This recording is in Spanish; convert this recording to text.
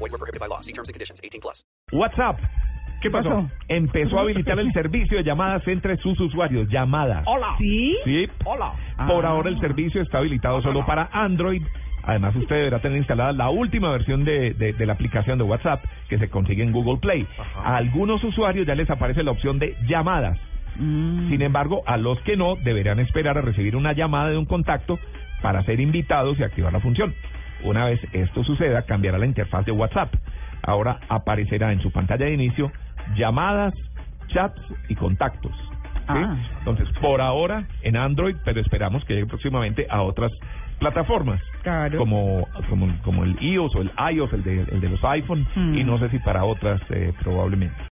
Void were prohibited by law. See terms and conditions. 18 plus. WhatsApp. ¿Qué pasó? Empezó a habilitar el servicio de llamadas entre sus usuarios. Llamadas. Hola. ¿Sí? Sí. Hola. Por Ah. ahora el servicio está habilitado solo para Android. Además, usted deberá tener instalada la última versión de, de- de la aplicación de WhatsApp que se consigue en Google Play. A algunos usuarios ya les aparece la opción de llamadas. Sin embargo, a los que no, deberán esperar a recibir una llamada de un contacto para ser invitados y activar la función. Una vez esto suceda, cambiará la interfaz de WhatsApp. Ahora aparecerá en su pantalla de inicio llamadas, chats y contactos. ¿sí? Ah. Entonces, por ahora en Android, pero esperamos que llegue próximamente a otras plataformas. Claro. Como, como, como el iOS o el iOS, el de, el de los iPhone, Hmm. y no sé si para otras eh, probablemente.